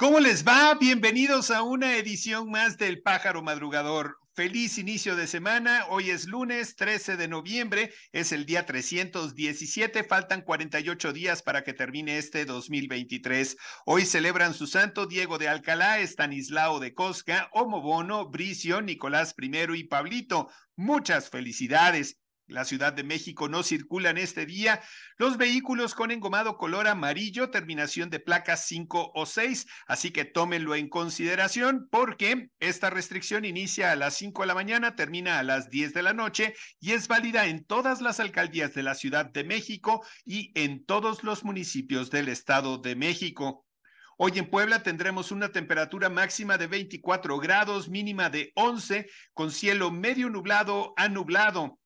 ¿Cómo les va? Bienvenidos a una edición más del Pájaro Madrugador. Feliz inicio de semana. Hoy es lunes 13 de noviembre, es el día 317. Faltan 48 días para que termine este 2023. Hoy celebran su santo Diego de Alcalá, Estanislao de Cosca, Bono, Bricio, Nicolás I y Pablito. Muchas felicidades la Ciudad de México no circulan este día los vehículos con engomado color amarillo, terminación de placas 5 o 6, así que tómenlo en consideración porque esta restricción inicia a las 5 de la mañana, termina a las 10 de la noche y es válida en todas las alcaldías de la Ciudad de México y en todos los municipios del Estado de México. Hoy en Puebla tendremos una temperatura máxima de 24 grados, mínima de 11, con cielo medio nublado a nublado.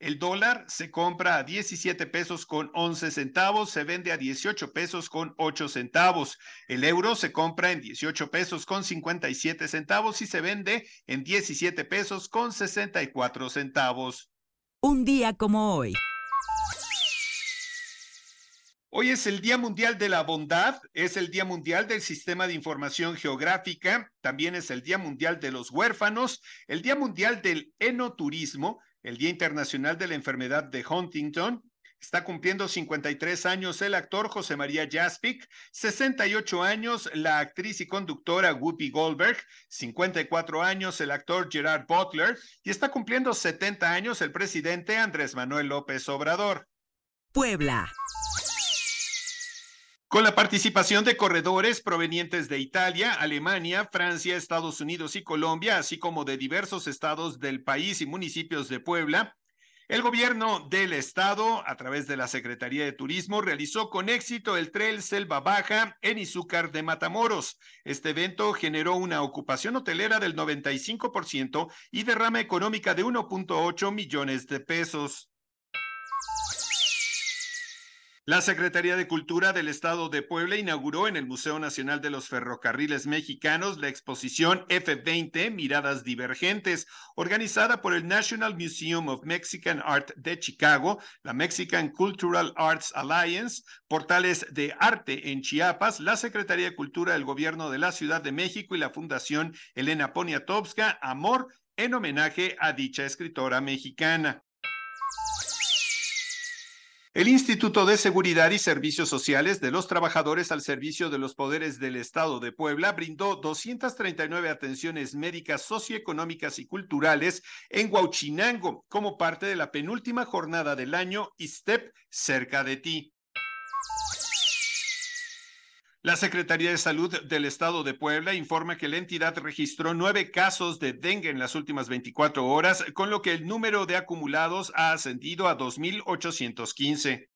El dólar se compra a 17 pesos con 11 centavos, se vende a 18 pesos con 8 centavos. El euro se compra en 18 pesos con 57 centavos y se vende en 17 pesos con 64 centavos. Un día como hoy. Hoy es el Día Mundial de la Bondad, es el Día Mundial del Sistema de Información Geográfica, también es el Día Mundial de los Huérfanos, el Día Mundial del Enoturismo, el Día Internacional de la Enfermedad de Huntington. Está cumpliendo 53 años el actor José María Jaspic, 68 años la actriz y conductora Whoopi Goldberg, 54 años el actor Gerard Butler y está cumpliendo 70 años el presidente Andrés Manuel López Obrador. Puebla. Con la participación de corredores provenientes de Italia, Alemania, Francia, Estados Unidos y Colombia, así como de diversos estados del país y municipios de Puebla, el gobierno del estado, a través de la Secretaría de Turismo, realizó con éxito el Trail Selva Baja en Izúcar de Matamoros. Este evento generó una ocupación hotelera del 95% y derrama económica de 1.8 millones de pesos. La Secretaría de Cultura del Estado de Puebla inauguró en el Museo Nacional de los Ferrocarriles Mexicanos la exposición F20 Miradas Divergentes, organizada por el National Museum of Mexican Art de Chicago, la Mexican Cultural Arts Alliance, portales de arte en Chiapas, la Secretaría de Cultura del Gobierno de la Ciudad de México y la Fundación Elena Poniatowska, Amor, en homenaje a dicha escritora mexicana. El Instituto de Seguridad y Servicios Sociales de los Trabajadores al Servicio de los Poderes del Estado de Puebla brindó 239 atenciones médicas socioeconómicas y culturales en Huauchinango como parte de la penúltima jornada del año ISTEP cerca de ti. La Secretaría de Salud del Estado de Puebla informa que la entidad registró nueve casos de dengue en las últimas 24 horas, con lo que el número de acumulados ha ascendido a 2.815.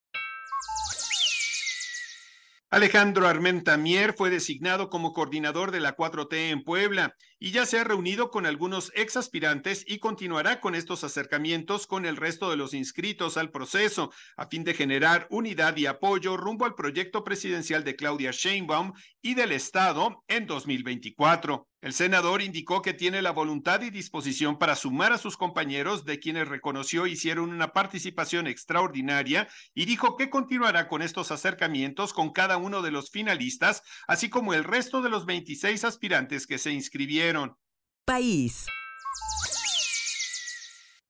Alejandro Armenta Mier fue designado como coordinador de la 4T en Puebla y ya se ha reunido con algunos ex aspirantes y continuará con estos acercamientos con el resto de los inscritos al proceso a fin de generar unidad y apoyo rumbo al proyecto presidencial de Claudia Sheinbaum y del Estado en 2024. El senador indicó que tiene la voluntad y disposición para sumar a sus compañeros de quienes reconoció hicieron una participación extraordinaria y dijo que continuará con estos acercamientos con cada uno de los finalistas, así como el resto de los 26 aspirantes que se inscribieron. País.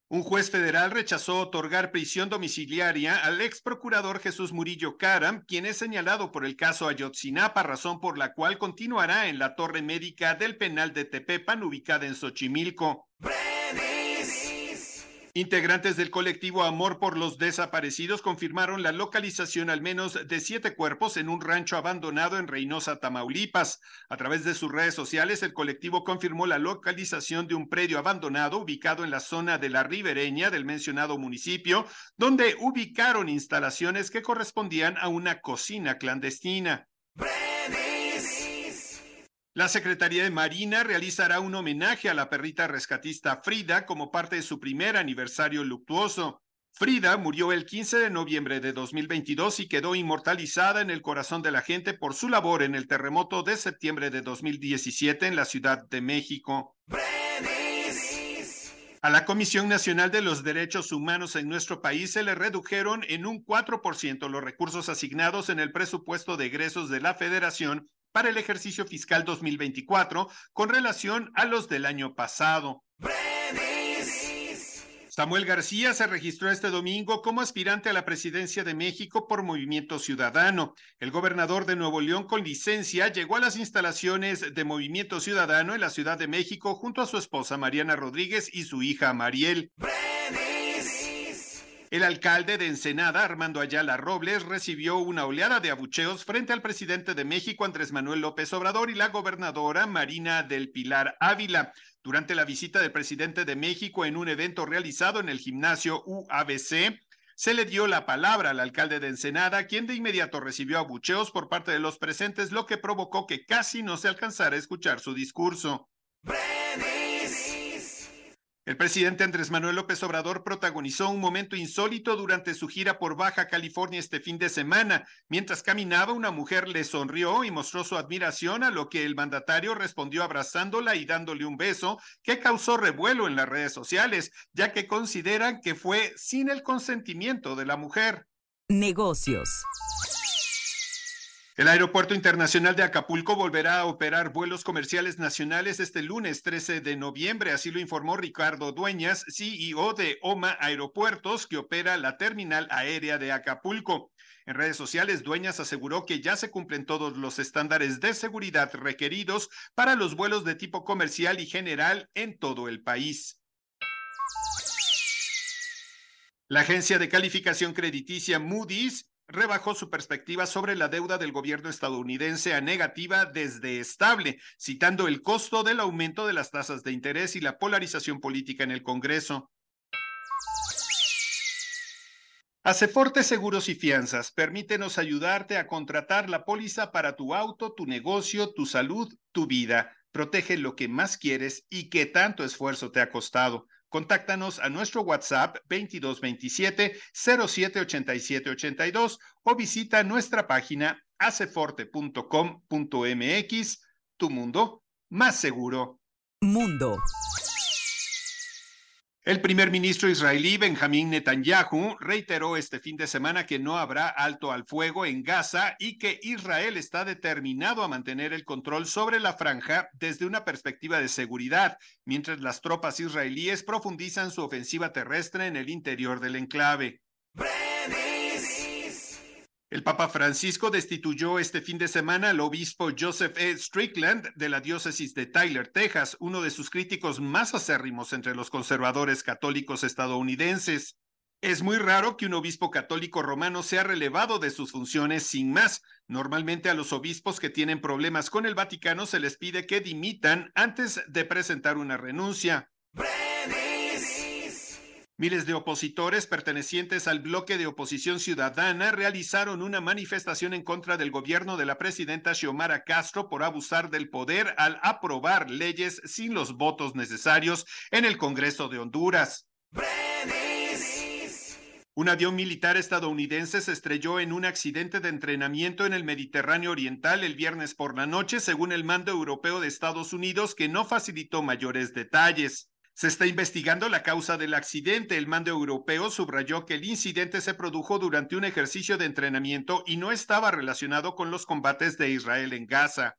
Un juez federal rechazó otorgar prisión domiciliaria al ex procurador Jesús Murillo Caram, quien es señalado por el caso Ayotzinapa, razón por la cual continuará en la torre médica del penal de Tepepan, ubicada en Xochimilco. Integrantes del colectivo Amor por los Desaparecidos confirmaron la localización al menos de siete cuerpos en un rancho abandonado en Reynosa, Tamaulipas. A través de sus redes sociales, el colectivo confirmó la localización de un predio abandonado ubicado en la zona de la ribereña del mencionado municipio, donde ubicaron instalaciones que correspondían a una cocina clandestina. La Secretaría de Marina realizará un homenaje a la perrita rescatista Frida como parte de su primer aniversario luctuoso. Frida murió el 15 de noviembre de 2022 y quedó inmortalizada en el corazón de la gente por su labor en el terremoto de septiembre de 2017 en la Ciudad de México. A la Comisión Nacional de los Derechos Humanos en nuestro país se le redujeron en un 4% los recursos asignados en el presupuesto de egresos de la Federación para el ejercicio fiscal 2024 con relación a los del año pasado. Samuel García se registró este domingo como aspirante a la presidencia de México por Movimiento Ciudadano. El gobernador de Nuevo León con licencia llegó a las instalaciones de Movimiento Ciudadano en la Ciudad de México junto a su esposa Mariana Rodríguez y su hija Mariel. El alcalde de Ensenada, Armando Ayala Robles, recibió una oleada de abucheos frente al presidente de México, Andrés Manuel López Obrador, y la gobernadora Marina del Pilar Ávila. Durante la visita del presidente de México en un evento realizado en el gimnasio UABC, se le dio la palabra al alcalde de Ensenada, quien de inmediato recibió abucheos por parte de los presentes, lo que provocó que casi no se alcanzara a escuchar su discurso. El presidente Andrés Manuel López Obrador protagonizó un momento insólito durante su gira por Baja California este fin de semana. Mientras caminaba, una mujer le sonrió y mostró su admiración a lo que el mandatario respondió abrazándola y dándole un beso que causó revuelo en las redes sociales, ya que consideran que fue sin el consentimiento de la mujer. Negocios. El Aeropuerto Internacional de Acapulco volverá a operar vuelos comerciales nacionales este lunes 13 de noviembre, así lo informó Ricardo Dueñas, CEO de OMA Aeropuertos, que opera la terminal aérea de Acapulco. En redes sociales, Dueñas aseguró que ya se cumplen todos los estándares de seguridad requeridos para los vuelos de tipo comercial y general en todo el país. La agencia de calificación crediticia Moody's rebajó su perspectiva sobre la deuda del gobierno estadounidense a negativa desde estable, citando el costo del aumento de las tasas de interés y la polarización política en el Congreso. Aceforte Seguros y Fianzas, permítenos ayudarte a contratar la póliza para tu auto, tu negocio, tu salud, tu vida. Protege lo que más quieres y que tanto esfuerzo te ha costado. Contáctanos a nuestro WhatsApp 2227 078782 o visita nuestra página aceforte.com.mx. Tu mundo más seguro. Mundo. El primer ministro israelí Benjamín Netanyahu reiteró este fin de semana que no habrá alto al fuego en Gaza y que Israel está determinado a mantener el control sobre la franja desde una perspectiva de seguridad, mientras las tropas israelíes profundizan su ofensiva terrestre en el interior del enclave. El Papa Francisco destituyó este fin de semana al obispo Joseph E. Strickland de la diócesis de Tyler, Texas, uno de sus críticos más acérrimos entre los conservadores católicos estadounidenses. Es muy raro que un obispo católico romano sea relevado de sus funciones sin más. Normalmente a los obispos que tienen problemas con el Vaticano se les pide que dimitan antes de presentar una renuncia. Miles de opositores pertenecientes al bloque de oposición ciudadana realizaron una manifestación en contra del gobierno de la presidenta Xiomara Castro por abusar del poder al aprobar leyes sin los votos necesarios en el Congreso de Honduras. Un avión militar estadounidense se estrelló en un accidente de entrenamiento en el Mediterráneo Oriental el viernes por la noche, según el mando europeo de Estados Unidos, que no facilitó mayores detalles. Se está investigando la causa del accidente. El mando europeo subrayó que el incidente se produjo durante un ejercicio de entrenamiento y no estaba relacionado con los combates de Israel en Gaza.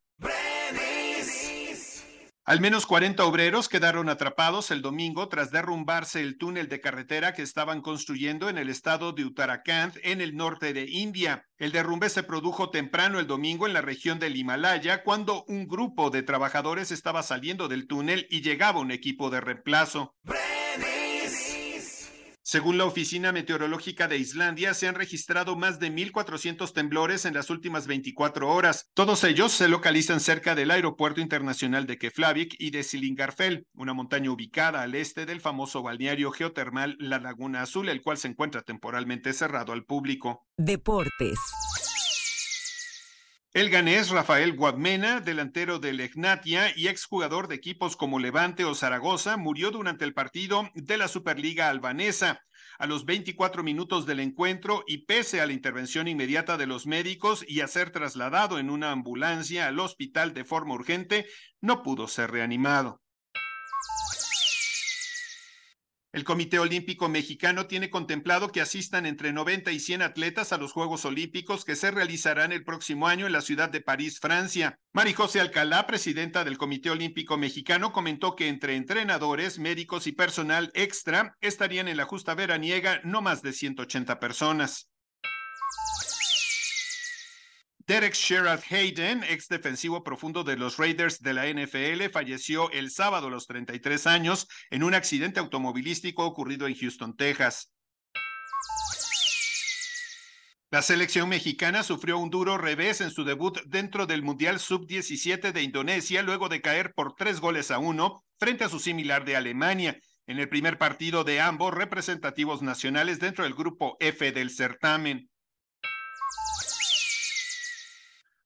Al menos 40 obreros quedaron atrapados el domingo tras derrumbarse el túnel de carretera que estaban construyendo en el estado de Uttarakhand, en el norte de India. El derrumbe se produjo temprano el domingo en la región del Himalaya, cuando un grupo de trabajadores estaba saliendo del túnel y llegaba un equipo de reemplazo. Según la Oficina Meteorológica de Islandia, se han registrado más de 1.400 temblores en las últimas 24 horas. Todos ellos se localizan cerca del Aeropuerto Internacional de Keflavik y de Silingarfell, una montaña ubicada al este del famoso balneario geotermal La Laguna Azul, el cual se encuentra temporalmente cerrado al público. Deportes. El ganés Rafael Guadmena, delantero del Egnatia y exjugador de equipos como Levante o Zaragoza, murió durante el partido de la Superliga albanesa. A los 24 minutos del encuentro y pese a la intervención inmediata de los médicos y a ser trasladado en una ambulancia al hospital de forma urgente, no pudo ser reanimado. El Comité Olímpico Mexicano tiene contemplado que asistan entre 90 y 100 atletas a los Juegos Olímpicos que se realizarán el próximo año en la ciudad de París, Francia. Mari José Alcalá, presidenta del Comité Olímpico Mexicano, comentó que entre entrenadores, médicos y personal extra estarían en la justa veraniega no más de 180 personas. Derek Sherrod Hayden, ex defensivo profundo de los Raiders de la NFL, falleció el sábado a los 33 años en un accidente automovilístico ocurrido en Houston, Texas. La selección mexicana sufrió un duro revés en su debut dentro del Mundial Sub-17 de Indonesia luego de caer por tres goles a uno frente a su similar de Alemania en el primer partido de ambos representativos nacionales dentro del grupo F del certamen.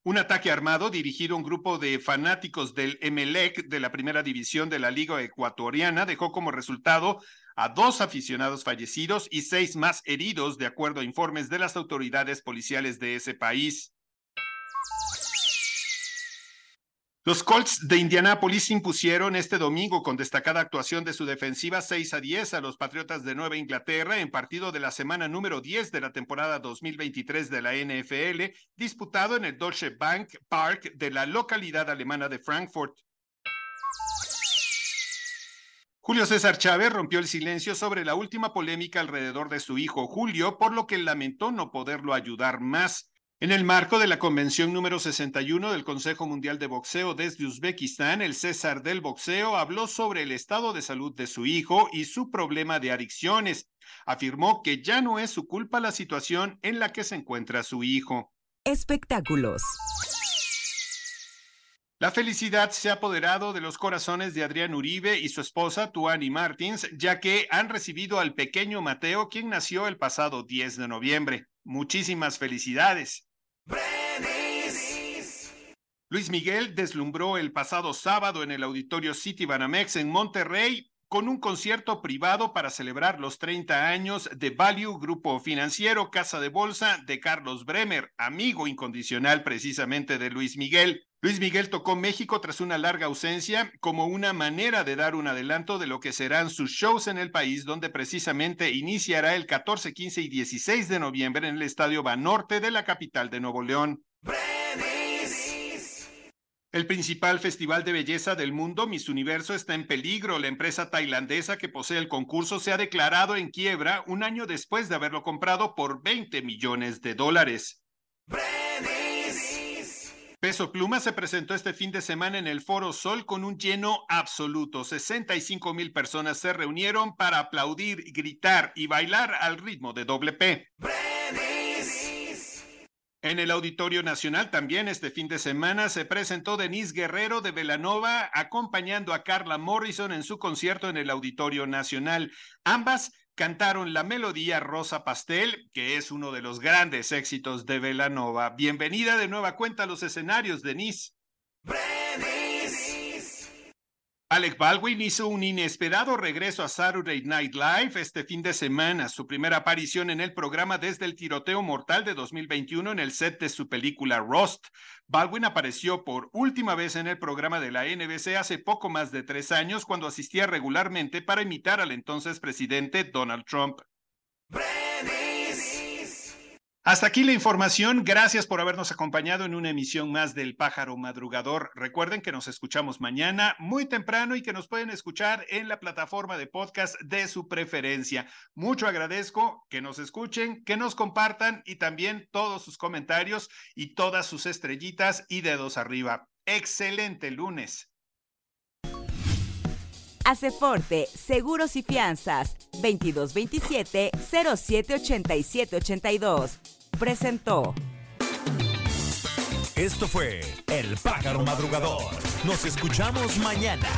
Un ataque armado dirigido a un grupo de fanáticos del Emelec de la primera división de la Liga Ecuatoriana dejó como resultado a dos aficionados fallecidos y seis más heridos, de acuerdo a informes de las autoridades policiales de ese país. Los Colts de Indianápolis impusieron este domingo con destacada actuación de su defensiva 6 a 10 a los Patriotas de Nueva Inglaterra en partido de la semana número 10 de la temporada 2023 de la NFL, disputado en el Deutsche Bank Park de la localidad alemana de Frankfurt. Julio César Chávez rompió el silencio sobre la última polémica alrededor de su hijo Julio, por lo que lamentó no poderlo ayudar más. En el marco de la convención número 61 del Consejo Mundial de Boxeo desde Uzbekistán, el César del Boxeo habló sobre el estado de salud de su hijo y su problema de adicciones. Afirmó que ya no es su culpa la situación en la que se encuentra su hijo. Espectáculos. La felicidad se ha apoderado de los corazones de Adrián Uribe y su esposa Tuani Martins, ya que han recibido al pequeño Mateo, quien nació el pasado 10 de noviembre. Muchísimas felicidades. Luis Miguel deslumbró el pasado sábado en el auditorio City Banamex en Monterrey con un concierto privado para celebrar los 30 años de Value Grupo Financiero Casa de Bolsa de Carlos Bremer, amigo incondicional precisamente de Luis Miguel. Luis Miguel tocó México tras una larga ausencia como una manera de dar un adelanto de lo que serán sus shows en el país, donde precisamente iniciará el 14, 15 y 16 de noviembre en el Estadio Banorte de la capital de Nuevo León. El principal festival de belleza del mundo, Miss Universo, está en peligro. La empresa tailandesa que posee el concurso se ha declarado en quiebra un año después de haberlo comprado por 20 millones de dólares. Peso Pluma se presentó este fin de semana en el Foro Sol con un lleno absoluto. 65 mil personas se reunieron para aplaudir, gritar y bailar al ritmo de doble P. En el Auditorio Nacional también este fin de semana se presentó Denise Guerrero de Velanova acompañando a Carla Morrison en su concierto en el Auditorio Nacional. Ambas cantaron la melodía Rosa Pastel, que es uno de los grandes éxitos de Velanova. Bienvenida de nueva cuenta a los escenarios, Denise. Alec Baldwin hizo un inesperado regreso a Saturday Night Live este fin de semana, su primera aparición en el programa desde el tiroteo mortal de 2021 en el set de su película Rust. Baldwin apareció por última vez en el programa de la NBC hace poco más de tres años cuando asistía regularmente para imitar al entonces presidente Donald Trump. Hasta aquí la información. Gracias por habernos acompañado en una emisión más del Pájaro Madrugador. Recuerden que nos escuchamos mañana muy temprano y que nos pueden escuchar en la plataforma de podcast de su preferencia. Mucho agradezco que nos escuchen, que nos compartan y también todos sus comentarios y todas sus estrellitas y dedos arriba. Excelente lunes. Forte, Seguros y Fianzas, 2227 078782 presentó. Esto fue El Pájaro Madrugador. Nos escuchamos mañana.